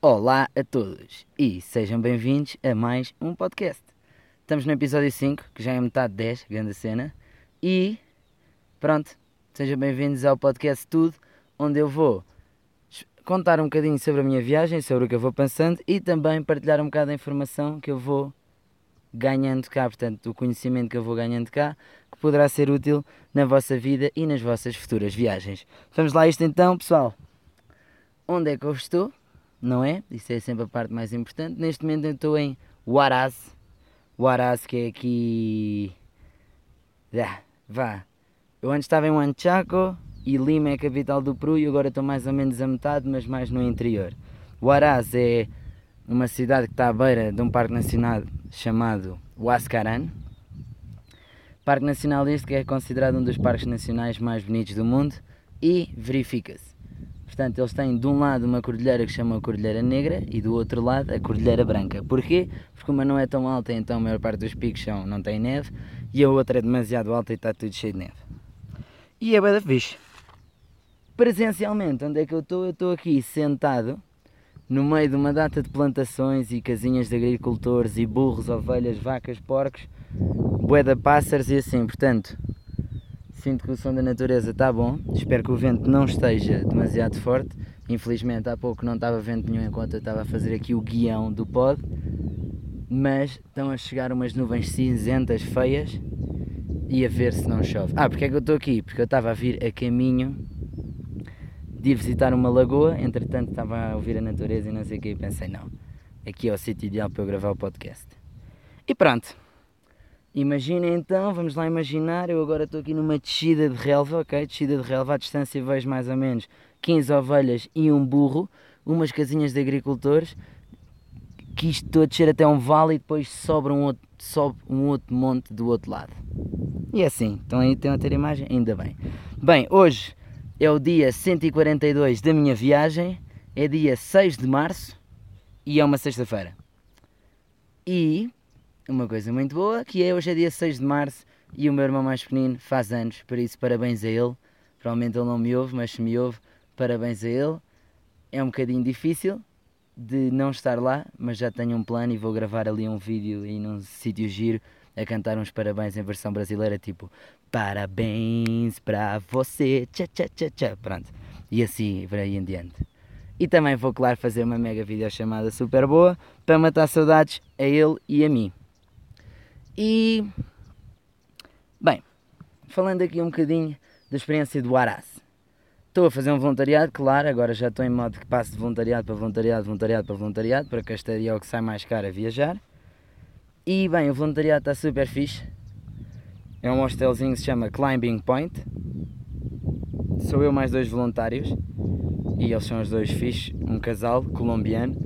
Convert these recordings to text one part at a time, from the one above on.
Olá a todos e sejam bem-vindos a mais um podcast. Estamos no episódio 5, que já é metade 10, grande cena. E pronto, sejam bem-vindos ao podcast Tudo, onde eu vou contar um bocadinho sobre a minha viagem, sobre o que eu vou pensando e também partilhar um bocado da informação que eu vou ganhando cá, portanto, o conhecimento que eu vou ganhando cá, que poderá ser útil na vossa vida e nas vossas futuras viagens. Vamos lá isto então, pessoal. Onde é que eu estou? Não é? Isso é sempre a parte mais importante. Neste momento eu estou em Huaraz. Huaraz que é aqui... Ah, vá. Eu antes estava em Huanchaco e Lima é a capital do Peru e agora estou mais ou menos a metade, mas mais no interior. Huaraz é uma cidade que está à beira de um parque nacional chamado Huascaran. Parque Nacional este que é considerado um dos parques nacionais mais bonitos do mundo e verifica-se. Portanto, eles têm de um lado uma cordilheira que se chama Cordilheira Negra e do outro lado a Cordilheira Branca. Porquê? Porque uma não é tão alta, então a maior parte dos picos são, não tem neve, e a outra é demasiado alta e está tudo cheio de neve. E é bem da fixe. Presencialmente, onde é que eu estou? Eu estou aqui sentado no meio de uma data de plantações e casinhas de agricultores e burros, ovelhas, vacas, porcos, boeda pássaros e assim, portanto, sinto que o som da natureza está bom, espero que o vento não esteja demasiado forte, infelizmente há pouco não estava vento nenhum enquanto eu estava a fazer aqui o guião do pod, mas estão a chegar umas nuvens cinzentas feias e a ver se não chove. Ah, porque é que eu estou aqui? Porque eu estava a vir a caminho de ir visitar uma lagoa, entretanto estava a ouvir a natureza e não sei o que, e pensei, não, aqui é o sítio ideal para eu gravar o podcast. E pronto. Imaginem então, vamos lá imaginar, eu agora estou aqui numa descida de relva, ok? Descida de relva, à distância vejo mais ou menos 15 ovelhas e um burro, umas casinhas de agricultores, que isto estou a descer até um vale e depois sobra um outro, sobe um outro monte do outro lado. E é assim, estão aí, estão a ter imagem? Ainda bem. Bem, hoje é o dia 142 da minha viagem, é dia 6 de março e é uma sexta-feira. E uma coisa muito boa, que é hoje é dia 6 de março e o meu irmão mais pequenino faz anos, por isso parabéns a ele. Provavelmente ele não me ouve, mas se me ouve, parabéns a ele. É um bocadinho difícil de não estar lá, mas já tenho um plano e vou gravar ali um vídeo e num sítio giro a cantar uns parabéns em versão brasileira, tipo Parabéns para você, tchá tchá tchá tchá, pronto. E assim, por aí em diante. E também vou, claro, fazer uma mega videochamada super boa para matar saudades a ele e a mim. E. Bem, falando aqui um bocadinho da experiência do Aras. Estou a fazer um voluntariado, claro, agora já estou em modo que passo de voluntariado para voluntariado, voluntariado para voluntariado, para esta é o que sai mais caro a viajar. E bem, o voluntariado está super fixe. É um hostelzinho que se chama Climbing Point. Sou eu mais dois voluntários. E eles são os dois fixes, um casal colombiano,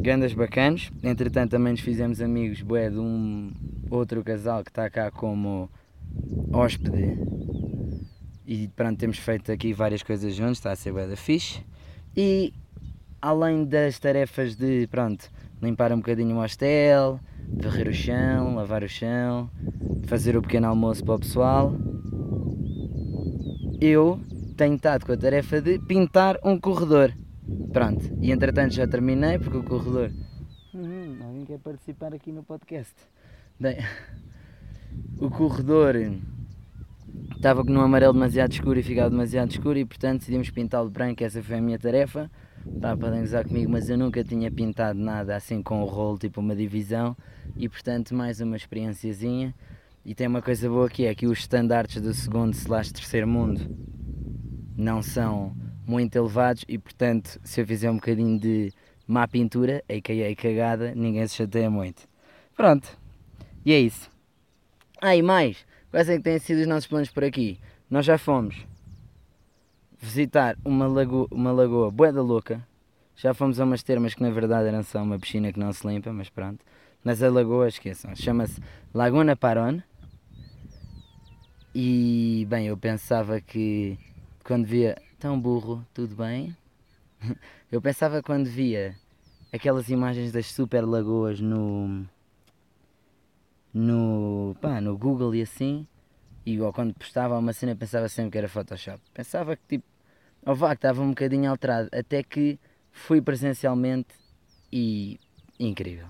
grandes bacanos. Entretanto também nos fizemos amigos bué, de um outro casal que está cá como hóspede. E pronto, temos feito aqui várias coisas juntos, está a ser bué da fixe. E além das tarefas de, pronto, limpar um bocadinho o hostel, varrer o chão, lavar o chão, fazer o pequeno almoço para o pessoal. Eu tenho estado com a tarefa de pintar um corredor. Pronto, e entretanto já terminei porque o corredor. Hum, alguém quer participar aqui no podcast? Bem, o corredor estava com um amarelo demasiado escuro e ficava demasiado escuro e portanto decidimos pintá-lo branco. Essa foi a minha tarefa. Pá, podem usar comigo, mas eu nunca tinha pintado nada assim com o rolo, tipo uma divisão, e portanto mais uma experienciazinha. E tem uma coisa boa que é que os estandartes do segundo slash terceiro mundo não são muito elevados e portanto se eu fizer um bocadinho de má pintura, a.k.a. cagada, ninguém se chateia muito. Pronto, e é isso. Ah, e mais, quais é que têm sido os nossos planos por aqui? Nós já fomos visitar uma lagoa, uma lagoa bué da louca. Já fomos a umas termas que na verdade eram só uma piscina que não se limpa, mas pronto. Mas a lagoa, esqueçam, chama-se Laguna Paron. E bem, eu pensava que quando via tão burro, tudo bem. Eu pensava quando via aquelas imagens das super lagoas no no, pá, no Google e assim, e ou quando postava uma cena pensava sempre que era Photoshop. Pensava que tipo, ou vá, que estava um bocadinho alterado, até que fui presencialmente e incrível.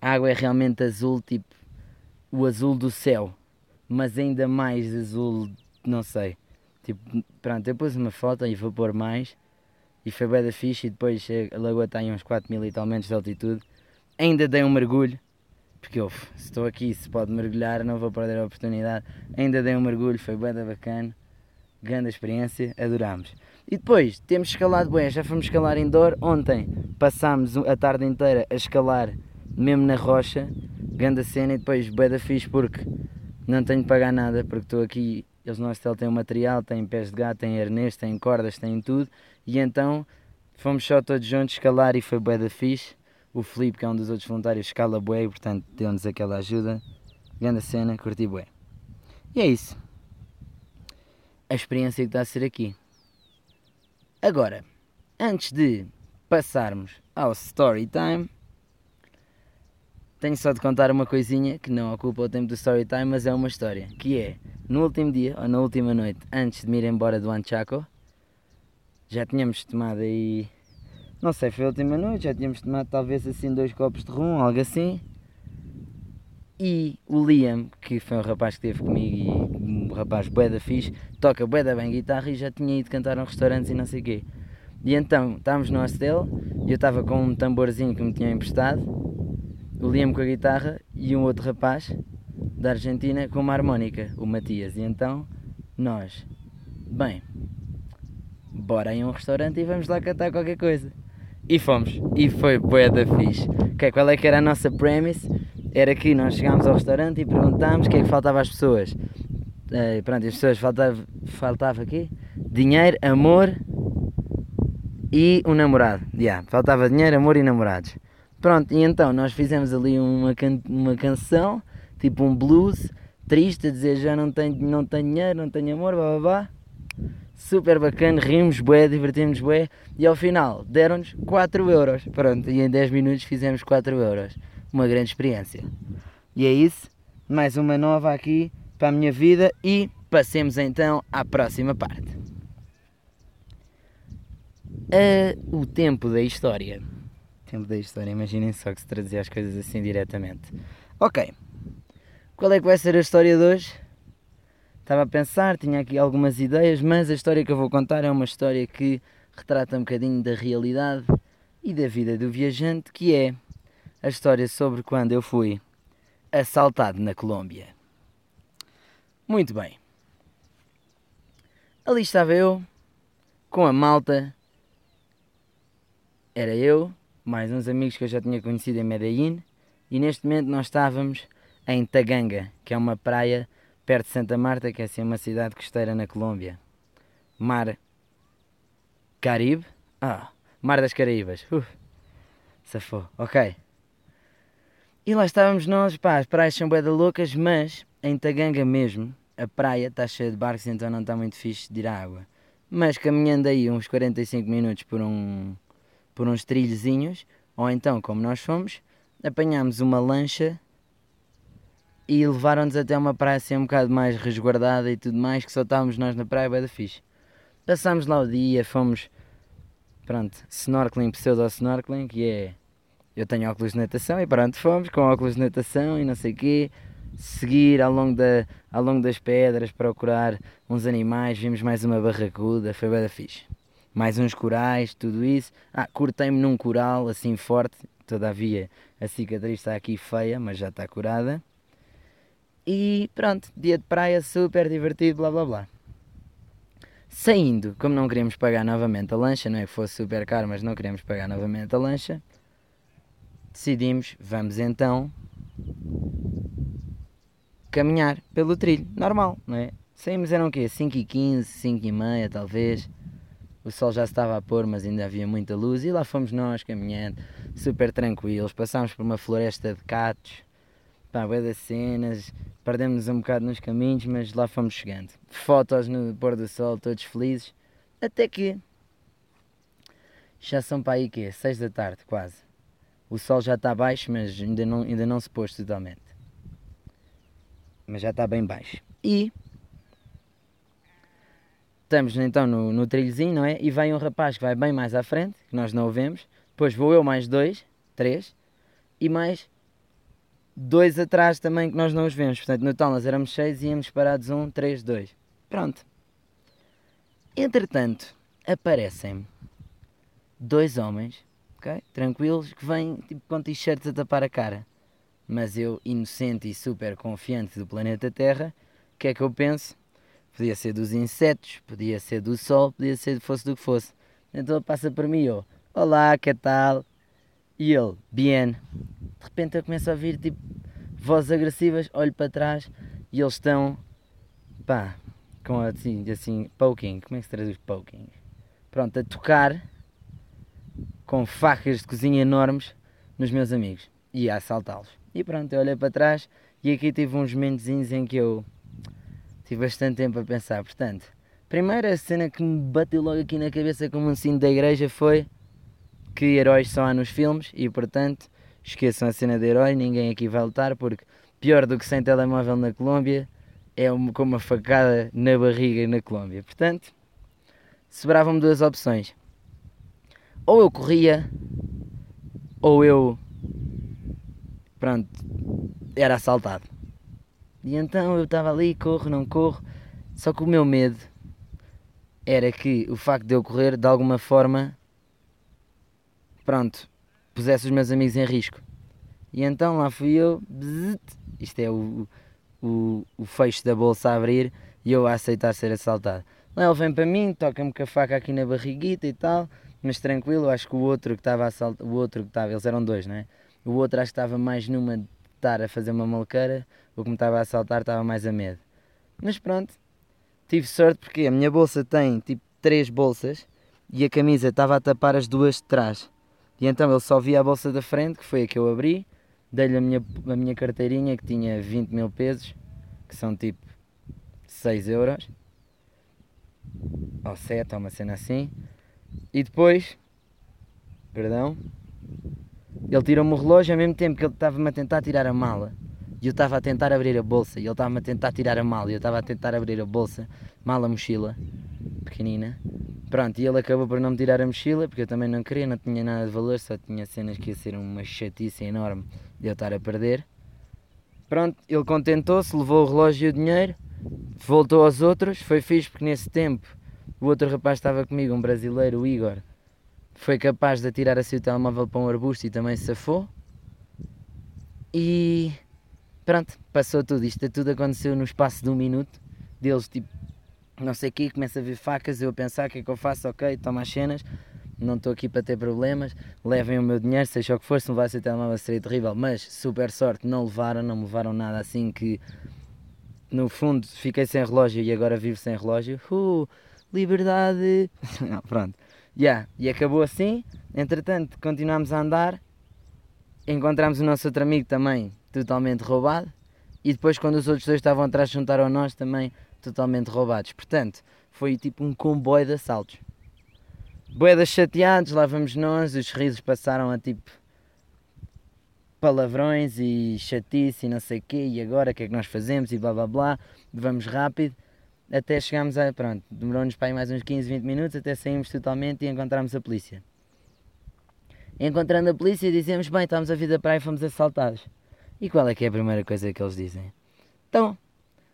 A água é realmente azul, tipo o azul do céu, mas ainda mais azul, não sei. Tipo, pronto, eu pus uma foto e vou pôr mais e foi bem da fixe e depois a lagoa está em uns 4 mil e tal metros de altitude. Ainda dei um mergulho, porque eu, estou aqui, se pode mergulhar, não vou perder a oportunidade. Ainda dei um mergulho, foi bem bacana, grande experiência, adorámos. E depois temos escalado bem, já fomos escalar indoor. Ontem passámos a tarde inteira a escalar mesmo na rocha, grande cena e depois bué da fixe porque não tenho de pagar nada porque estou aqui, eles no hostel têm o material, têm pés de gato, têm arnês, têm cordas, têm tudo e então fomos só todos juntos escalar e foi bué da fixe. O Felipe, que é um dos outros voluntários, escala bué e portanto deu-nos aquela ajuda. Grande cena, curti bué. E é isso. A experiência que está a ser aqui. Agora, antes de passarmos ao story time, tenho só de contar uma coisinha que não ocupa o tempo do story time, mas é uma história, que é, no último dia, ou na última noite, antes de me ir embora do Anchaco, já tínhamos tomado aí, não sei, foi a última noite, já tínhamos tomado talvez assim dois copos de rum, algo assim, e o Liam, que foi um rapaz que esteve comigo e um rapaz bué da fixe, toca bué da bem guitarra e já tinha ido cantar a um restaurante e não sei o quê. E então, estávamos no hostel e eu estava com um tamborzinho que me tinha emprestado o Liam com a guitarra e um outro rapaz da Argentina com uma harmónica, o Matias. E então nós, bem, bora em um restaurante e vamos lá cantar qualquer coisa. E fomos, e foi bué da fixe. Okay, qual é que era a nossa premise? Era que nós chegámos ao restaurante e perguntámos o que é que faltava às pessoas. Uh, pronto, as pessoas faltava, faltava aqui dinheiro, amor e um namorado. Yeah, faltava dinheiro, amor e namorados. Pronto, e então nós fizemos ali uma, can uma canção, tipo um blues, triste, a dizer já não tenho, não tenho dinheiro, não tenho amor, blá blá blá. Super bacana, rimos bué, divertimos bué e ao final deram-nos 4 euros. Pronto, e em 10 minutos fizemos 4 euros. Uma grande experiência. E é isso, mais uma nova aqui para a minha vida e passemos então à próxima parte. Uh, o tempo da história tempo da história. Imaginem só que se traduzia as coisas assim diretamente. Ok. Qual é que vai ser a história de hoje? Estava a pensar, tinha aqui algumas ideias, mas a história que eu vou contar é uma história que retrata um bocadinho da realidade e da vida do viajante, que é a história sobre quando eu fui assaltado na Colômbia. Muito bem. Ali estava eu, com a malta. Era eu, mais uns amigos que eu já tinha conhecido em Medellín e neste momento nós estávamos em Taganga, que é uma praia perto de Santa Marta, que é assim uma cidade costeira na Colômbia. Mar Caribe? Ah, Mar das Caraíbas. Uf, safou, ok. E lá estávamos nós, pá, as praias são bué loucas, mas em Taganga mesmo, a praia está cheia de barcos, então não está muito fixe de ir à água. Mas caminhando aí uns 45 minutos por um por uns trilhozinhos, ou então, como nós fomos, apanhámos uma lancha e levaram-nos até uma praia assim um bocado mais resguardada e tudo mais, que só estávamos nós na praia, bem da fixe. Passámos lá o dia, fomos, pronto, snorkeling, pseudo-snorkeling, que é, eu tenho óculos de natação e pronto, fomos com óculos de natação e não sei o quê, seguir ao longo, da, ao longo das pedras, procurar uns animais, vimos mais uma barracuda, foi bem da fixe mais uns corais, tudo isso. Ah, cortei-me num coral assim forte, todavia a cicatriz está aqui feia, mas já está curada. E pronto, dia de praia super divertido, blá blá blá. Saindo, como não queríamos pagar novamente a lancha, não é que fosse super caro, mas não queríamos pagar novamente a lancha, decidimos, vamos então caminhar pelo trilho, normal, não é? Saímos eram o quê? 5 e 15, 5 e meia talvez o sol já estava a pôr, mas ainda havia muita luz, e lá fomos nós caminhando, super tranquilos. Passámos por uma floresta de catos, pá, bué das cenas, perdemos um bocado nos caminhos, mas lá fomos chegando. Fotos no pôr do sol, todos felizes, até que já são para aí que 6 da tarde, quase. O sol já está baixo, mas ainda não, ainda não se pôs totalmente. Mas já está bem baixo. E estamos então no, no trilhozinho, não é? E vem um rapaz que vai bem mais à frente, que nós não o vemos. Depois vou eu mais dois, três, e mais dois atrás também que nós não os vemos. Portanto, no total nós éramos seis e íamos parados um, três, dois. Pronto. Entretanto, aparecem dois homens, ok? Tranquilos, que vêm tipo, com t-shirts a tapar a cara. Mas eu, inocente e super confiante do planeta Terra, o que é que eu penso? Podia ser dos insetos, podia ser do sol, podia ser fosse do que fosse. Então passa por mim, eu, olá, que tal? E ele, bien. De repente eu começo a ouvir tipo vozes agressivas, olho para trás e eles estão, pá, com assim, assim, poking, como é que se traduz poking? Pronto, a tocar com facas de cozinha enormes nos meus amigos e a assaltá-los. E pronto, eu olhei para trás e aqui tive uns momentos em que eu tive bastante tempo a pensar. Portanto, primeira cena que me bateu logo aqui na cabeça como um sino da igreja foi que heróis só há nos filmes e portanto esqueçam a cena de herói, ninguém aqui vai lutar porque pior do que sem telemóvel na Colômbia é como uma facada na barriga na Colômbia. Portanto, sobravam-me duas opções. Ou eu corria, ou eu pronto, era assaltado. E então eu estava ali, corro, não corro. Só que o meu medo era que o facto de eu correr, de alguma forma, pronto, pusesse os meus amigos em risco. E então lá fui eu, isto é o, o, o fecho da bolsa a abrir e eu a aceitar ser assaltado. Lá ele vem para mim, toca-me com a faca aqui na barriguita e tal, mas tranquilo, acho que o outro que estava a assaltar, o outro que estava, eles eram dois, não é? O outro acho que estava mais numa de estar a fazer uma malqueira, o que me estava a assaltar estava mais a medo. Mas pronto, tive sorte porque a minha bolsa tem tipo três bolsas e a camisa estava a tapar as duas de trás. E então ele só via a bolsa da frente, que foi a que eu abri, dei-lhe a minha, a minha carteirinha que tinha 20 mil pesos, que são tipo 6 euros, ou 7, ou uma cena assim, e depois, perdão, ele tirou-me o relógio ao mesmo tempo que ele estava-me a tentar tirar a mala. E eu estava a tentar abrir a bolsa. E ele estava-me a tentar tirar a mala. E eu estava a tentar abrir a bolsa. Mala, mochila. Pequenina. Pronto, e ele acabou por não me tirar a mochila. Porque eu também não queria. Não tinha nada de valor. Só tinha cenas que ia ser uma chatice enorme de eu estar a perder. Pronto, ele contentou-se. Levou o relógio e o dinheiro. Voltou aos outros. Foi fixe porque nesse tempo o outro rapaz estava comigo. Um brasileiro, o Igor foi capaz de atirar assim o telemóvel para um arbusto e também se safou. E pronto, passou tudo. Isto tudo aconteceu no espaço de um minuto. Deles tipo, não sei o que, começa a ver facas, eu a pensar o que é que eu faço, ok, toma as cenas, não estou aqui para ter problemas, levem o meu dinheiro, seja o que for, se me levasse o telemóvel seria terrível, mas super sorte, não levaram, não me levaram nada assim que no fundo fiquei sem relógio e agora vivo sem relógio. Uh, liberdade! não, pronto. Yeah, e acabou assim. Entretanto, continuámos a andar. Encontramos o nosso outro amigo também totalmente roubado. E depois, quando os outros dois estavam atrás, juntaram nós também totalmente roubados. Portanto, foi tipo um comboio de assaltos. Boedas chateados, lá vamos nós. Os risos passaram a tipo palavrões e chatice e não sei o quê. E agora o que é que nós fazemos? E blá blá blá. Vamos rápido até chegámos a. Pronto, demorou-nos para aí mais uns 15, 20 minutos até saímos totalmente e encontramos a polícia. Encontrando a polícia, dizemos: Bem, estamos a vir da praia e fomos assaltados. E qual é que é a primeira coisa que eles dizem? Então,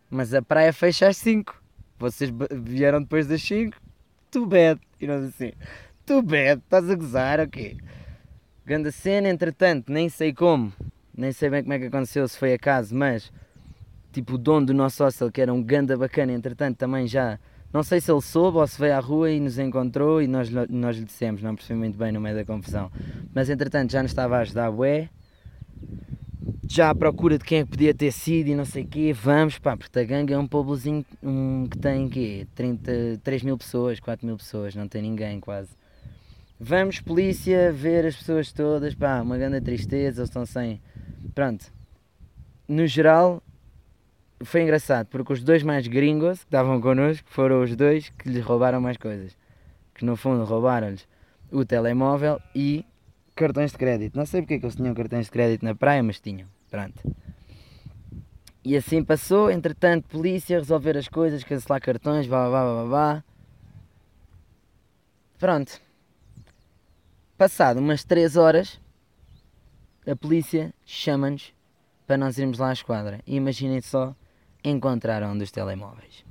mas a praia fecha às 5. Vocês vieram depois das 5? Too bad. E nós assim: Too bad, estás a gozar o okay. quê? Grande cena, entretanto, nem sei como, nem sei bem como é que aconteceu, se foi acaso, mas tipo o dono do nosso hostel, que era um ganda bacana, entretanto também já, não sei se ele soube ou se veio à rua e nos encontrou e nós, nós lhe dissemos, não percebi muito bem no meio da confusão, mas entretanto já nos estava a ajudar bué, já à procura de quem é que podia ter sido e não sei o quê, vamos pá, porque a gangue é um povozinho um, que tem quê? 30, 3 mil pessoas, 4 mil pessoas, não tem ninguém quase. Vamos, polícia, ver as pessoas todas, pá, uma grande tristeza, eles estão sem. Pronto. No geral, foi engraçado porque os dois mais gringos que estavam connosco foram os dois que lhes roubaram mais coisas. Que no fundo roubaram-lhes o telemóvel e cartões de crédito. Não sei porque é que eles tinham cartões de crédito na praia, mas tinham. Pronto. E assim passou, entretanto, polícia, resolver as coisas, cancelar cartões, blá blá blá blá. Pronto. Passado umas 3 horas, a polícia chama-nos para nós irmos lá à esquadra. E imaginem só, encontraram um dos telemóveis.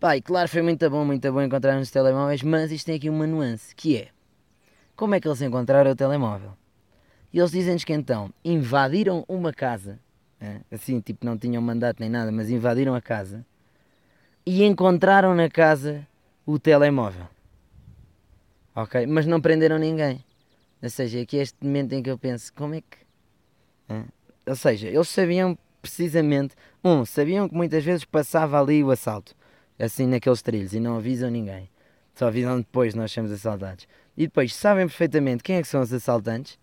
Pai, claro, foi muito bom, muito bom encontrar uns telemóveis, mas isto tem aqui uma nuance, que é, como é que eles encontraram o telemóvel? E eles dizem-nos que então invadiram uma casa, assim, tipo, não tinham mandato nem nada, mas invadiram a casa e encontraram na casa o telemóvel. Ok? Mas não prenderam ninguém. Ou seja, aqui é este momento em que eu penso, como é que. É? Ou seja, eles sabiam precisamente. Um, sabiam que muitas vezes passava ali o assalto, assim naqueles trilhos, e não avisam ninguém. Só avisam depois nós somos assaltados. E depois sabem perfeitamente quem é que são os assaltantes,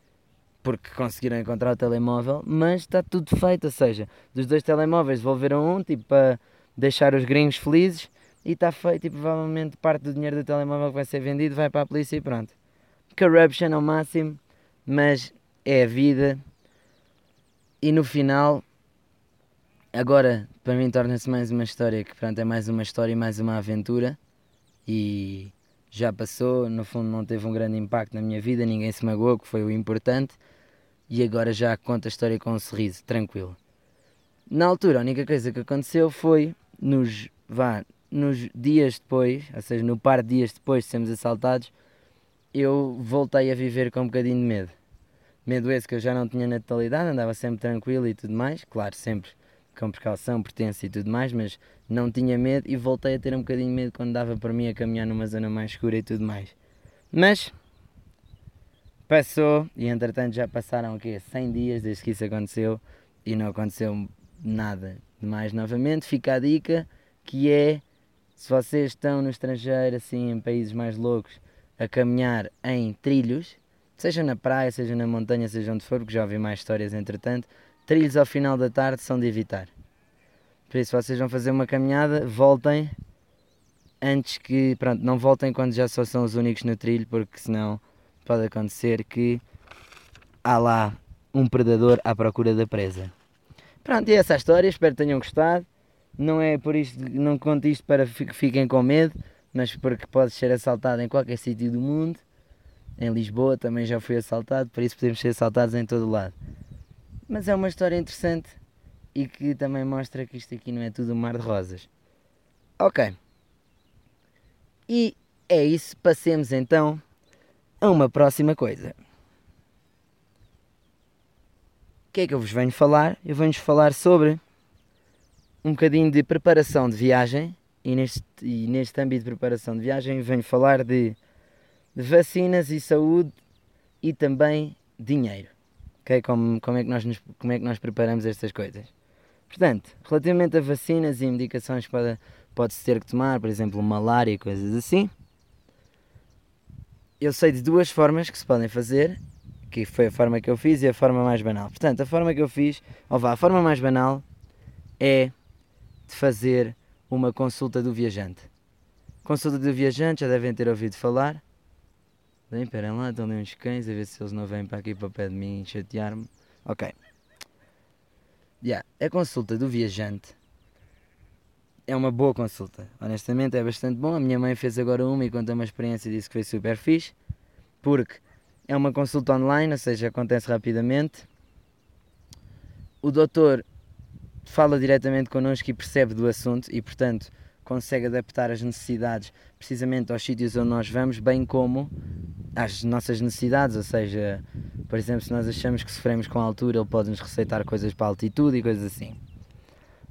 porque conseguiram encontrar o telemóvel, mas está tudo feito. Ou seja, dos dois telemóveis devolveram um, tipo, para deixar os gringos felizes, e está feito. E provavelmente parte do dinheiro do telemóvel que vai ser vendido vai para a polícia e pronto corruption ao máximo, mas é a vida. E no final, agora para mim torna-se mais uma história que pronto, é mais uma história e mais uma aventura. E já passou, no fundo não teve um grande impacto na minha vida, ninguém se magoou, que foi o importante. E agora já conta a história com um sorriso, tranquilo. Na altura, a única coisa que aconteceu foi nos, vá, nos dias depois, ou seja, no par de dias depois de sermos assaltados, eu voltei a viver com um bocadinho de medo. Medo esse que eu já não tinha na totalidade, andava sempre tranquilo e tudo mais, claro, sempre com precaução, pertença e tudo mais, mas não tinha medo e voltei a ter um bocadinho de medo quando dava para mim a caminhar numa zona mais escura e tudo mais. Mas passou e entretanto já passaram o quê? 100 dias desde que isso aconteceu e não aconteceu nada mais novamente. Fica a dica que é se vocês estão no estrangeiro, assim, em países mais loucos, a caminhar em trilhos, seja na praia, seja na montanha, seja onde for, porque já ouvi mais histórias entretanto, trilhos ao final da tarde são de evitar. Por isso, vocês vão fazer uma caminhada, voltem antes que, pronto, não voltem quando já só são os únicos no trilho, porque senão pode acontecer que há lá um predador à procura da presa. Pronto, e essa é a história, espero que tenham gostado. Não é por isto, não conto isto para que fiquem com medo mas porque podes ser assaltado em qualquer sítio do mundo. Em Lisboa também já fui assaltado, por isso podemos ser assaltados em todo lado. Mas é uma história interessante e que também mostra que isto aqui não é tudo um mar de rosas. Ok. E é isso, passemos então a uma próxima coisa. O que é que eu vos venho falar? Eu venho-vos falar sobre um bocadinho de preparação de viagem e neste, e neste âmbito de preparação de viagem venho falar de, de vacinas e saúde e também dinheiro. Okay? Como, como, é que nós nos, como é que nós preparamos estas coisas? Portanto, relativamente a vacinas e medicações que pode, pode-se ter que tomar, por exemplo, malária e coisas assim, eu sei de duas formas que se podem fazer, que foi a forma que eu fiz e a forma mais banal. Portanto, a forma que eu fiz, ou vá, a forma mais banal é de fazer uma consulta do viajante. Consulta do viajante, já devem ter ouvido falar. Bem, esperem lá, estão ali uns cães, a ver se eles não vêm para aqui para o pé de mim chatear-me. Ok. Yeah, a consulta do viajante é uma boa consulta. Honestamente, é bastante bom. A minha mãe fez agora uma e contou uma experiência e disse que foi super fixe. Porque é uma consulta online, ou seja, acontece rapidamente. O doutor fala diretamente connosco e percebe do assunto e, portanto, consegue adaptar as necessidades precisamente aos sítios onde nós vamos, bem como às nossas necessidades. Ou seja, por exemplo, se nós achamos que sofremos com a altura, ele pode nos receitar coisas para a altitude e coisas assim.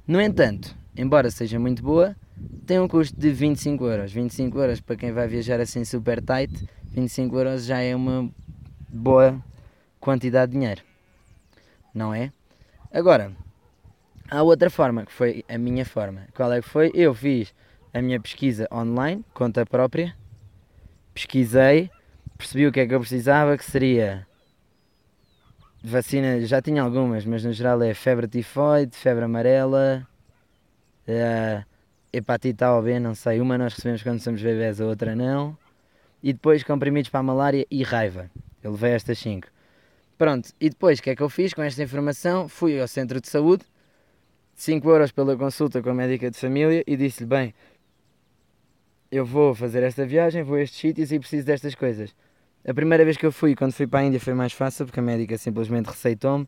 No entanto, embora seja muito boa, tem um custo de 25 euros. 25 euros para quem vai viajar assim super tight, 25 euros já é uma boa quantidade de dinheiro, não é? Agora, Há outra forma, que foi a minha forma. Qual é que foi? Eu fiz a minha pesquisa online, conta própria, pesquisei, percebi o que é que eu precisava, que seria vacina, já tinha algumas, mas no geral é febre tifoide, febre amarela, uh, hepatite A ou B, não sei, uma nós recebemos quando somos bebés, a outra não, e depois comprimidos para a malária e raiva. Eu levei estas 5. Pronto, e depois o que é que eu fiz com esta informação? Fui ao centro de saúde, 5 euros pela consulta com a médica de família e disse-lhe: Bem, eu vou fazer esta viagem, vou a estes sítios e preciso destas coisas. A primeira vez que eu fui, quando fui para a Índia, foi mais fácil, porque a médica simplesmente receitou-me,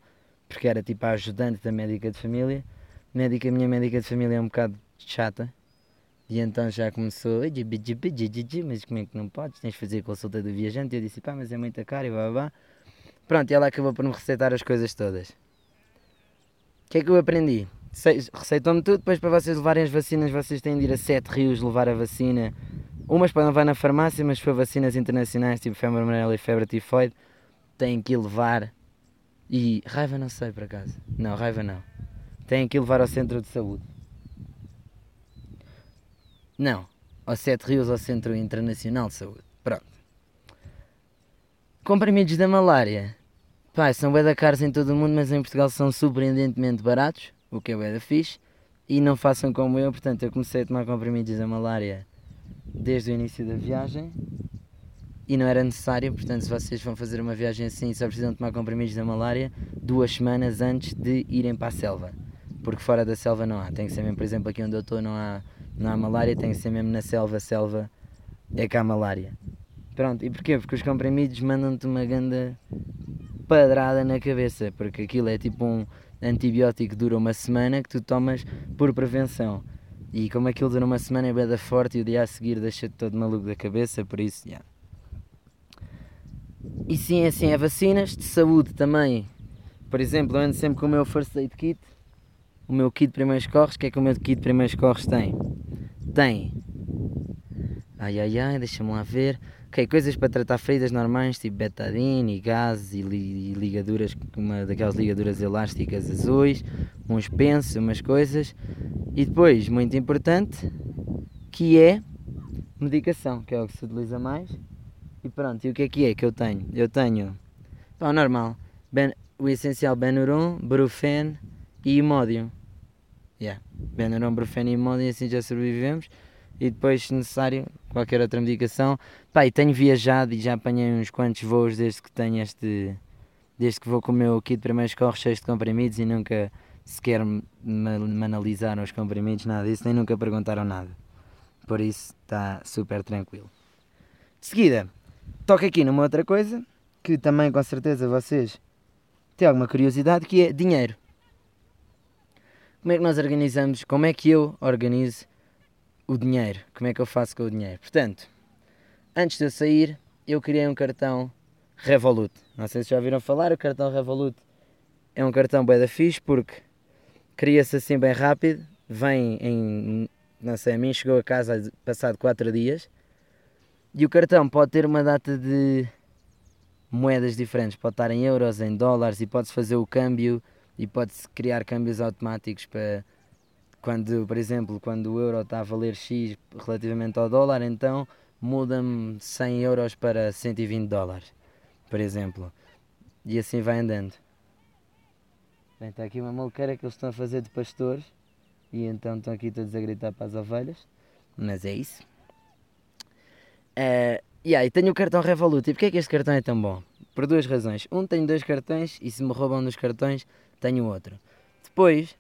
porque era tipo a ajudante da médica de família. Médica, a minha médica de família é um bocado chata, e então já começou, mas como é que não podes? Tens de fazer consulta do viajante. Eu disse, pá, mas é muito caro e blá blá. Pronto, e ela acabou por me receitar as coisas todas. O que é que eu aprendi? Receitou-me tudo, depois para vocês levarem as vacinas, vocês têm de ir a sete rios levar a vacina. Umas podem levar na farmácia, mas for vacinas internacionais, tipo febre amarela e febre tifoide, têm que ir levar. E raiva não sei por acaso. Não, raiva não. Têm que levar ao centro de saúde. Não, ao Sete Rios, ao Centro Internacional de Saúde. Pronto. Comprimidos da malária. Pá, são bem da caros em todo o mundo, mas em Portugal são surpreendentemente baratos o que é bué da fixe, e não façam como eu, portanto eu comecei a tomar comprimidos da malária desde o início da viagem e não era necessário, portanto se vocês vão fazer uma viagem assim só precisam tomar comprimidos da malária duas semanas antes de irem para a selva, porque fora da selva não há, tem que ser mesmo, por exemplo aqui onde eu estou não há, não há malária, tem que ser mesmo na selva, selva é que há malária. Pronto, e porquê? Porque os comprimidos mandam-te uma ganda padrada na cabeça, porque aquilo é tipo um antibiótico dura uma semana que tu tomas por prevenção. E como aquilo dura uma semana é beda forte e o dia a seguir deixa-te todo maluco da cabeça, por isso, yeah. E sim, é assim, é vacinas de saúde também. Por exemplo, eu ando sempre com o meu First Aid Kit, o meu kit de primeiros corres, que é que o meu kit de primeiros corres tem? Tem. Ai ai ai, deixa-me lá ver. Ok, coisas para tratar feridas normais, tipo betadine, gases e, li, e, ligaduras, uma daquelas ligaduras elásticas azuis, uns pensos, umas coisas. E depois, muito importante, que é medicação, que é o que se utiliza mais. E pronto, e o que é que é que eu tenho? Eu tenho, pá, normal, ben, o essencial Benuron, Brufen e Imodium. Yeah, Benuron, Brufen e Imodium, assim já sobrevivemos e depois, se necessário, qualquer outra medicação. Pá, e tenho viajado e já apanhei uns quantos voos desde que tenho este. Desde que vou com o meu kit de primeiros corres cheio de comprimidos e nunca sequer me, me analisaram os comprimidos, nada disso, nem nunca perguntaram nada. Por isso está super tranquilo. De seguida, toco aqui numa outra coisa que também com certeza vocês têm alguma curiosidade, que é dinheiro. Como é que nós organizamos, como é que eu organizo o dinheiro. Como é que eu faço com o dinheiro? Portanto, antes de eu sair, eu criei um cartão Revolut. Não sei se já ouviram falar, o cartão Revolut é um cartão bem da fixe porque cria-se assim bem rápido, vem em, não sei, a mim chegou a casa passado 4 dias e o cartão pode ter uma data de moedas diferentes, pode estar em euros, em dólares e pode-se fazer o câmbio e pode-se criar câmbios automáticos para quando, por exemplo, quando o euro está a valer X relativamente ao dólar, então muda-me 100 euros para 120 dólares, por exemplo. E assim vai andando. Bem, está aqui uma maluqueira que eles estão a fazer de pastores e então estão aqui todos a gritar para as ovelhas. Mas é isso. Uh, yeah, e tenho o cartão Revolut. E porquê é que este cartão é tão bom? Por duas razões. Um, tenho dois cartões e se me roubam dos cartões, tenho outro. Depois,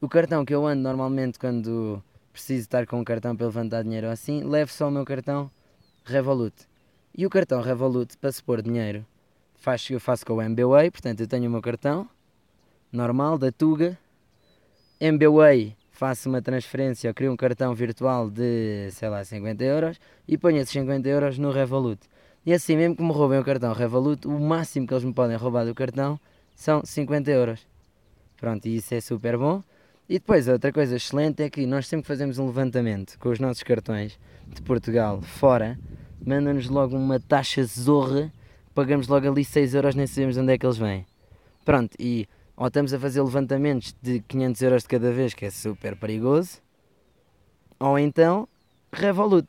o cartão que eu ando normalmente quando preciso estar com um cartão para levantar dinheiro assim, levo só o meu cartão Revolut. E o cartão Revolut, para se pôr dinheiro, faz, eu faço com o MBWay, portanto eu tenho o meu cartão normal da Tuga. MBWay, faço uma transferência, eu crio um cartão virtual de, sei lá, 50 euros e ponho esses 50 euros no Revolut. E assim, mesmo que me roubem o cartão Revolut, o máximo que eles me podem roubar do cartão são 50 euros. Pronto, e isso é super bom. E depois, outra coisa excelente é que nós sempre fazemos um levantamento com os nossos cartões de Portugal fora, mandam-nos logo uma taxa zorra, pagamos logo ali 6 euros, nem sabemos onde é que eles vêm. Pronto, e ou estamos a fazer levantamentos de 500 euros de cada vez, que é super perigoso, ou então Revolut.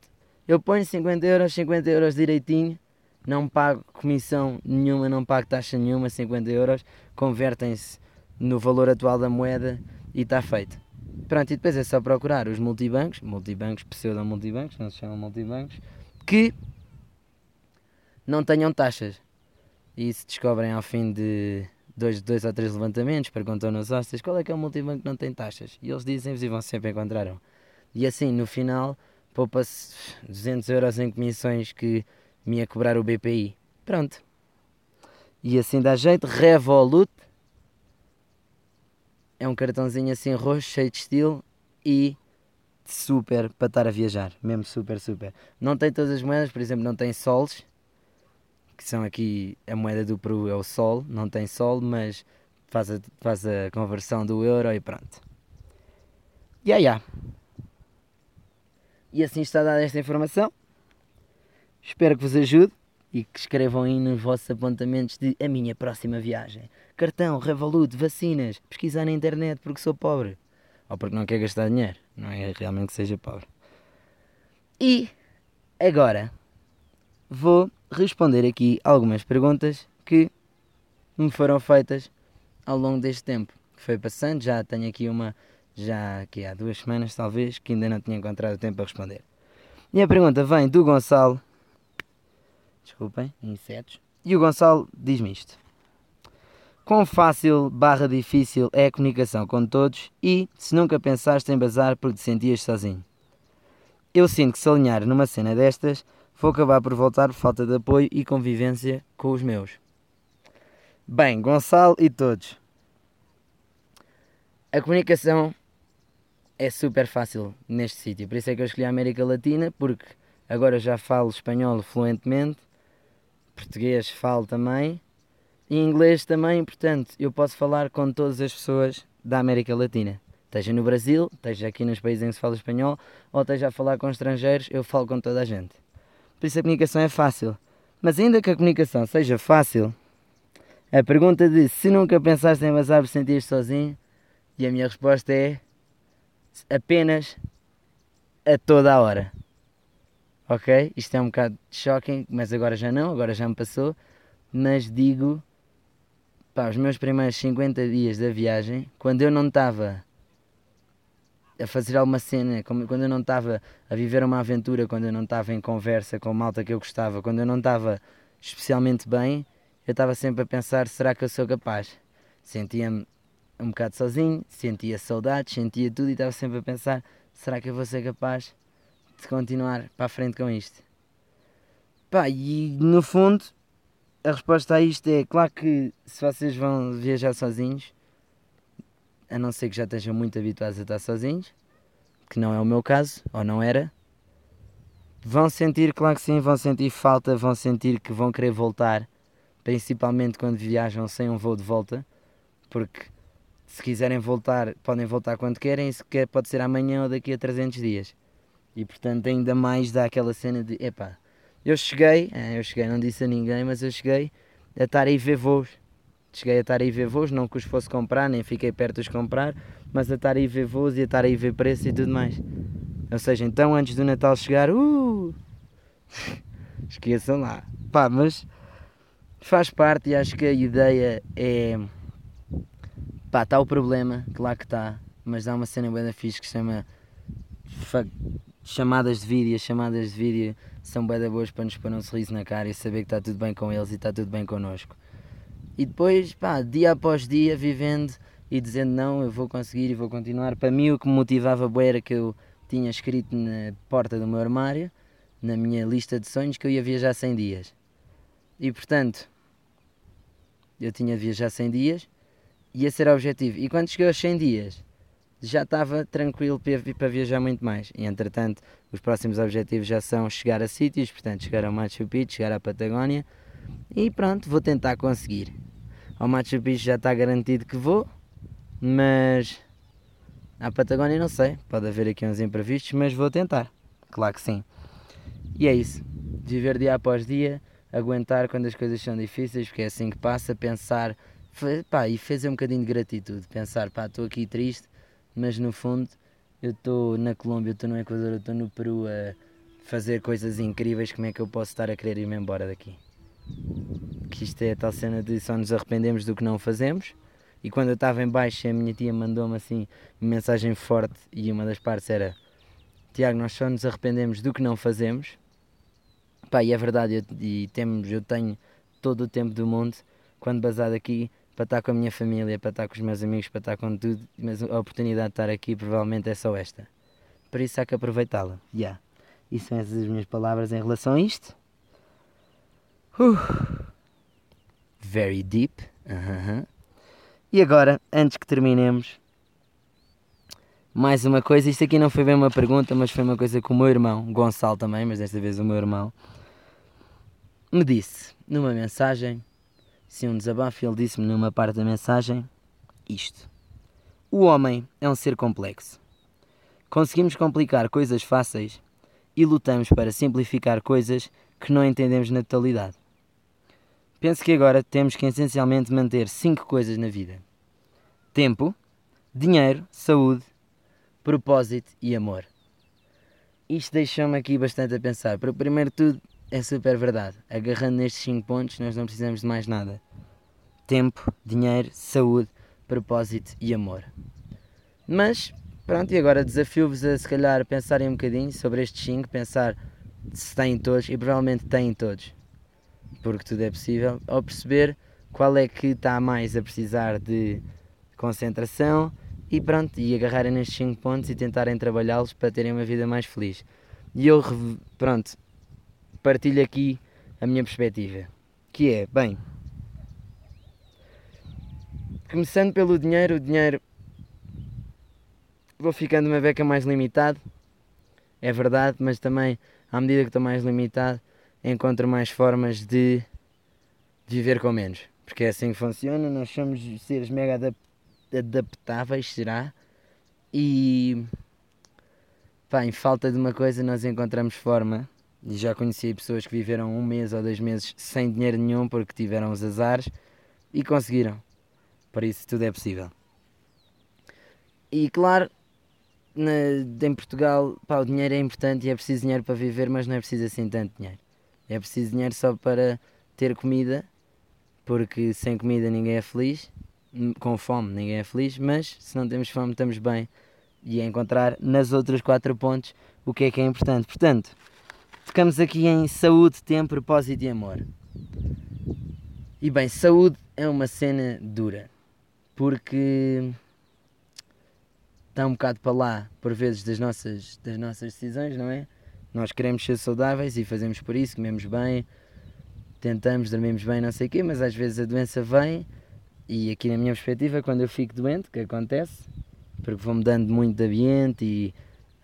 Eu ponho 50 euros, 50 euros direitinho, não pago comissão nenhuma, não pago taxa nenhuma, 50 euros, convertem-se no valor atual da moeda e está feito. Pronto, e depois é só procurar os multibancos, multibancos, pseudo-multibancos, não se chamam multibancos, que não tenham taxas. E se descobrem ao fim de dois, dois ou três levantamentos, perguntam nos hostes qual é que é o multibanco que não tem taxas. E eles dizem-vos e vão sempre encontrar um. E assim, no final, poupa-se 200 euros em comissões que me ia cobrar o BPI. Pronto. E assim dá jeito. Revolut. É um cartãozinho assim roxo, cheio de estilo e super para estar a viajar. Mesmo super, super. Não tem todas as moedas, por exemplo, não tem sols. Que são aqui a moeda do Peru é o sol. Não tem sol, mas faz a, faz a conversão do euro e pronto. Yeah, yeah. E assim está dada esta informação. Espero que vos ajude e que escrevam aí nos vossos apontamentos de a minha próxima viagem. Cartão, Revolut, vacinas, pesquisar na internet porque sou pobre. Ou porque não quer gastar dinheiro. Não é realmente que seja pobre. E agora vou responder aqui algumas perguntas que me foram feitas ao longo deste tempo. Que foi passando, já tenho aqui uma, já aqui há duas semanas talvez, que ainda não tinha encontrado tempo para responder. E a pergunta vem do Gonçalo desculpem, insetos. E o Gonçalo diz-me isto. Quão fácil barra difícil é a comunicação com todos e se nunca pensaste em bazar porque te sentias sozinho? Eu sinto que se alinhar numa cena destas, vou acabar por voltar por falta de apoio e convivência com os meus. Bem, Gonçalo e todos. A comunicação é super fácil neste sítio, por isso é que eu escolhi a América Latina, porque agora já falo espanhol fluentemente português falo também e inglês também, portanto, eu posso falar com todas as pessoas da América Latina. Esteja no Brasil, esteja aqui nos países em que se fala espanhol, ou esteja a falar com estrangeiros, eu falo com toda a gente. Por isso a comunicação é fácil. Mas ainda que a comunicação seja fácil, a pergunta de se nunca pensaste em vazar por sentir sozinho, e a minha resposta é apenas a toda a hora ok? Isto é um bocado shocking, mas agora já não, agora já me passou. Mas digo, pá, os meus primeiros 50 dias da viagem, quando eu não estava a fazer alguma cena, quando eu não estava a viver uma aventura, quando eu não estava em conversa com malta que eu gostava, quando eu não estava especialmente bem, eu estava sempre a pensar: será que eu sou capaz? Sentia-me um bocado sozinho, sentia saudades, sentia tudo e estava sempre a pensar: será que eu vou ser capaz? de continuar para a frente com isto? Pá, e no fundo, a resposta a isto é: claro que se vocês vão viajar sozinhos, a não ser que já estejam muito habituados a estar sozinhos, que não é o meu caso, ou não era, vão sentir, claro que sim, vão sentir falta, vão sentir que vão querer voltar, principalmente quando viajam sem um voo de volta, porque se quiserem voltar, podem voltar quando querem, se quer, pode ser amanhã ou daqui a 300 dias. E portanto ainda mais dá aquela cena de epá, eu cheguei, é, eu cheguei, não disse a ninguém, mas eu cheguei a estar aí ver voos. Cheguei a estar aí ver voos, não que os fosse comprar, nem fiquei perto de os comprar, mas a estar aí ver voos e a estar aí ver preço e tudo mais. Ou seja, então antes do Natal chegar, uh, esqueçam lá. Pá, mas faz parte e acho que a ideia é. Pá, está o problema, claro que está, mas dá uma cena bem da fixe que se chama chamadas de vídeo, as chamadas de vídeo são bem boas para nos pôr um sorriso na cara e saber que está tudo bem com eles e está tudo bem connosco. E depois, pá, dia após dia, vivendo e dizendo não, eu vou conseguir e vou continuar. Para mim, o que me motivava bem era que eu tinha escrito na porta do meu armário, na minha lista de sonhos, que eu ia viajar 100 dias. E portanto, eu tinha de viajar 100 dias, ia ser o objetivo. E quando cheguei aos 100 dias, já estava tranquilo para viajar muito mais. E entretanto, os próximos objetivos já são chegar a sítios, portanto, chegar ao Machu Picchu, chegar à Patagónia. E pronto, vou tentar conseguir. Ao Machu Picchu já está garantido que vou, mas à Patagónia não sei. Pode haver aqui uns imprevistos, mas vou tentar. Claro que sim. E é isso. Viver dia após dia, aguentar quando as coisas são difíceis, porque é assim que passa, pensar pá, e fazer um bocadinho de gratitude. Pensar, pá, estou aqui triste, mas no fundo eu estou na Colômbia, estou no Equador, estou no Peru a fazer coisas incríveis, como é que eu posso estar a querer ir-me embora daqui? Que isto é a tal cena de só nos arrependemos do que não fazemos. E quando eu estava em baixo, a minha tia mandou-me assim uma mensagem forte e uma das partes era Tiago, nós só nos arrependemos do que não fazemos. Pá, e é verdade, eu, e temos, eu tenho todo o tempo do mundo quando basado aqui para estar com a minha família, para estar com os meus amigos, para estar com tudo, mas a oportunidade de estar aqui provavelmente é só esta. Por isso há que aproveitá-la. Yeah. E são essas as minhas palavras em relação a isto. Uh. Very deep. Uhum. E agora, antes que terminemos, mais uma coisa. Isto aqui não foi bem uma pergunta, mas foi uma coisa que o meu irmão, Gonçalo também, mas desta vez o meu irmão, me disse numa mensagem. Sim, um desabafo. Ele disse-me numa parte da mensagem isto: O homem é um ser complexo. Conseguimos complicar coisas fáceis e lutamos para simplificar coisas que não entendemos na totalidade. Penso que agora temos que essencialmente manter cinco coisas na vida: tempo, dinheiro, saúde, propósito e amor. Isto deixou-me aqui bastante a pensar. Para primeiro tudo, é super verdade. Agarrando nestes 5 pontos, nós não precisamos de mais nada: tempo, dinheiro, saúde, propósito e amor. Mas, pronto, e agora desafio-vos a se calhar pensarem um bocadinho sobre estes 5, pensar se têm todos, e provavelmente têm todos, porque tudo é possível, ao perceber qual é que está mais a precisar de concentração e pronto, e agarrarem nestes 5 pontos e tentarem trabalhá-los para terem uma vida mais feliz. E eu, pronto, partilho aqui a minha perspectiva, que é, bem, começando pelo dinheiro, o dinheiro vou ficando uma beca mais limitado, é verdade, mas também à medida que estou mais limitado, encontro mais formas de viver com menos. Porque é assim que funciona, nós somos seres mega adaptáveis, será? E pá, em falta de uma coisa nós encontramos forma e já conheci pessoas que viveram um mês ou dois meses sem dinheiro nenhum porque tiveram os azares e conseguiram. Por isso tudo é possível. E claro, na, em Portugal pá, o dinheiro é importante e é preciso dinheiro para viver, mas não é preciso assim tanto dinheiro. É preciso dinheiro só para ter comida, porque sem comida ninguém é feliz, com fome ninguém é feliz, mas se não temos fome estamos bem. E é encontrar nas outras quatro pontos o que é que é importante. Portanto, Ficamos aqui em saúde, tempo, propósito e amor. E bem, saúde é uma cena dura, porque está um bocado para lá, por vezes, das nossas, das nossas decisões, não é? Nós queremos ser saudáveis e fazemos por isso, comemos bem, tentamos, dormimos bem, não sei o quê, mas às vezes a doença vem e aqui na minha perspectiva, quando eu fico doente, que acontece, porque vou mudando muito de ambiente e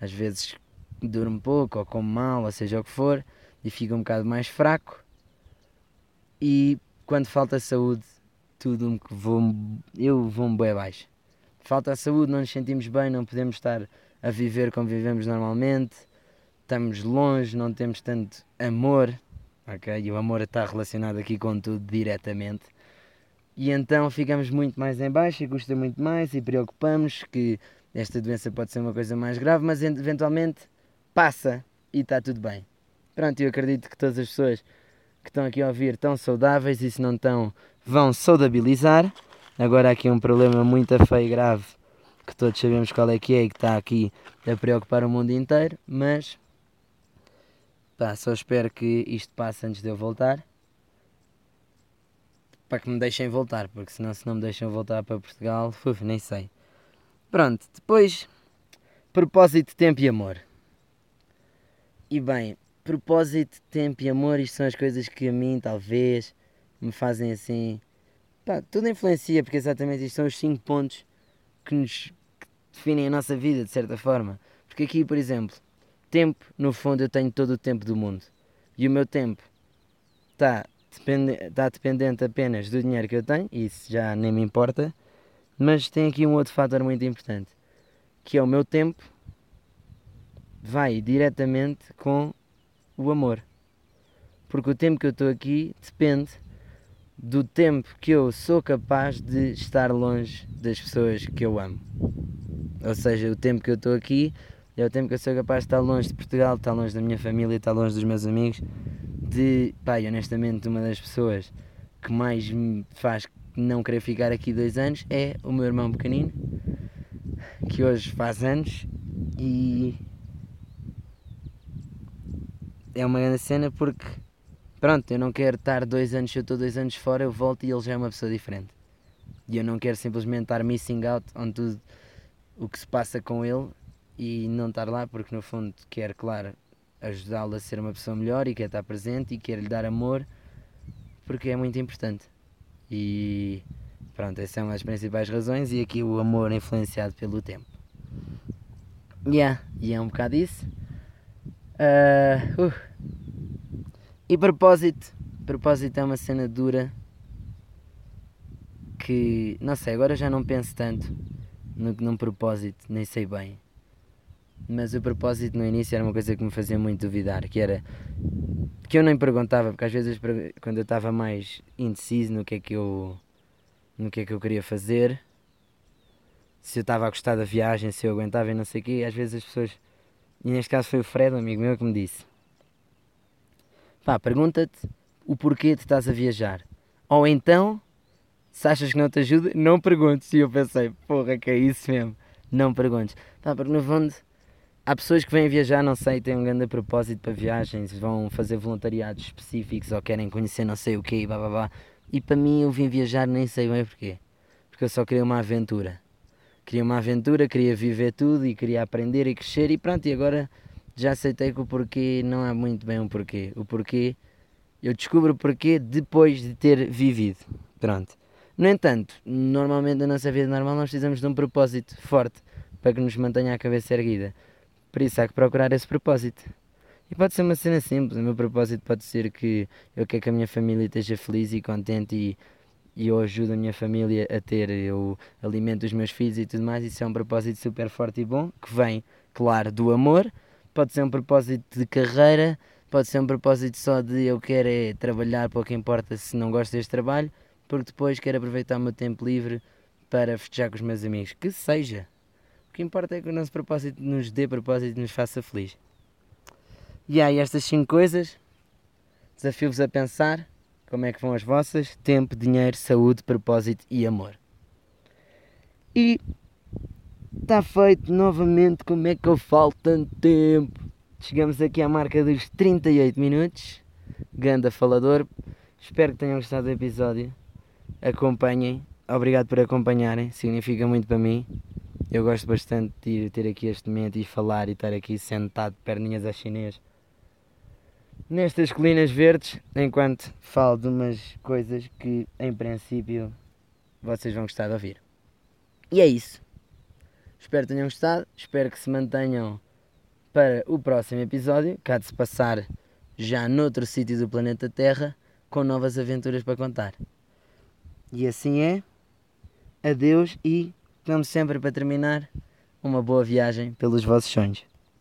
às vezes durmo pouco ou como mal, ou seja o que for, e fico um bocado mais fraco. E quando falta saúde, tudo que vou, eu vou-me bem abaixo. Falta a saúde, não nos sentimos bem, não podemos estar a viver como vivemos normalmente, estamos longe, não temos tanto amor, ok? E o amor está relacionado aqui com tudo diretamente. E então ficamos muito mais em baixo e custa muito mais e preocupamos que esta doença pode ser uma coisa mais grave, mas eventualmente passa e está tudo bem. Pronto, eu acredito que todas as pessoas que estão aqui a ouvir estão saudáveis e se não estão, vão saudabilizar. Agora aqui um problema muito feio e grave que todos sabemos qual é que é e que está aqui a preocupar o mundo inteiro, mas pá, só espero que isto passe antes de eu voltar para que me deixem voltar, porque senão se não me deixam voltar para Portugal, uf, nem sei. Pronto, depois propósito, tempo e amor. E bem, propósito, tempo e amor, isto são as coisas que a mim talvez me fazem assim. Pá, tudo influencia, porque exatamente isto são os 5 pontos que nos que definem a nossa vida, de certa forma. Porque aqui, por exemplo, tempo, no fundo, eu tenho todo o tempo do mundo. E o meu tempo está dependente, está dependente apenas do dinheiro que eu tenho, isso já nem me importa. Mas tem aqui um outro fator muito importante, que é o meu tempo vai diretamente com o amor. Porque o tempo que eu estou aqui depende do tempo que eu sou capaz de estar longe das pessoas que eu amo. Ou seja, o tempo que eu estou aqui é o tempo que eu sou capaz de estar longe de Portugal, de estar longe da minha família, de estar longe dos meus amigos. De, pai, honestamente, uma das pessoas que mais me faz não querer ficar aqui dois anos é o meu irmão pequenino, que hoje faz anos e é uma grande cena porque, pronto, eu não quero estar dois anos, se eu estou dois anos fora, eu volto e ele já é uma pessoa diferente. E eu não quero simplesmente estar missing out on tudo o que se passa com ele e não estar lá porque no fundo quero, claro, ajudá-lo a ser uma pessoa melhor e quer estar presente e quer lhe dar amor porque é muito importante. E pronto, essas são as principais razões e aqui o amor influenciado pelo tempo. Yeah, e é um bocado isso. Uh, uh. E propósito, propósito é uma cena dura que não sei, agora já não penso tanto no, num propósito, nem sei bem. Mas o propósito no início era uma coisa que me fazia muito duvidar, que era que eu nem perguntava, porque às vezes quando eu estava mais indeciso no que é que eu no que é que eu queria fazer, se eu estava a gostar da viagem, se eu aguentava e não sei o quê, às vezes as pessoas, e neste caso foi o Fred, um amigo meu, que me disse: pá, pergunta-te o porquê de estás a viajar. Ou então, se achas que não te ajuda, não perguntes. E eu pensei, porra, que é isso mesmo, não perguntes. Pá, porque no fundo Há pessoas que vêm viajar, não sei, têm um grande propósito para viagens, vão fazer voluntariados específicos ou querem conhecer não sei o quê, blá blá blá. E para mim eu vim viajar nem sei bem porquê. Porque eu só queria uma aventura. Queria uma aventura, queria viver tudo e queria aprender e crescer e pronto, e agora já aceitei que o porquê não há muito bem um porquê. O porquê, eu descubro o porquê depois de ter vivido. Pronto. No entanto, normalmente na nossa vida normal nós precisamos de um propósito forte para que nos mantenha a cabeça erguida. Por isso há que procurar esse propósito. E pode ser uma cena simples. O meu propósito pode ser que eu quero que a minha família esteja feliz e contente e, e eu ajudo a minha família a ter, eu alimento os meus filhos e tudo mais. Isso é um propósito super forte e bom, que vem, claro, do amor. Pode ser um propósito de carreira, pode ser um propósito só de eu quero é trabalhar, pouco importa se não gosto deste trabalho, porque depois quero aproveitar o meu tempo livre para festejar com os meus amigos. Que seja que importa é que o nosso propósito nos dê propósito e nos faça feliz. E aí, estas 5 coisas, desafio-vos a pensar como é que vão as vossas: tempo, dinheiro, saúde, propósito e amor. E está feito novamente. Como é que eu falo tanto tempo? Chegamos aqui à marca dos 38 minutos. Ganda falador. Espero que tenham gostado do episódio. Acompanhem. Obrigado por acompanharem. Significa muito para mim. Eu gosto bastante de ter aqui este momento e falar e estar aqui sentado, perninhas a chinês, nestas colinas verdes, enquanto falo de umas coisas que, em princípio, vocês vão gostar de ouvir. E é isso. Espero que tenham gostado, espero que se mantenham para o próximo episódio, que há de se passar já noutro sítio do planeta Terra, com novas aventuras para contar. E assim é. Adeus e como sempre, para terminar, uma boa viagem pelos vossos sonhos.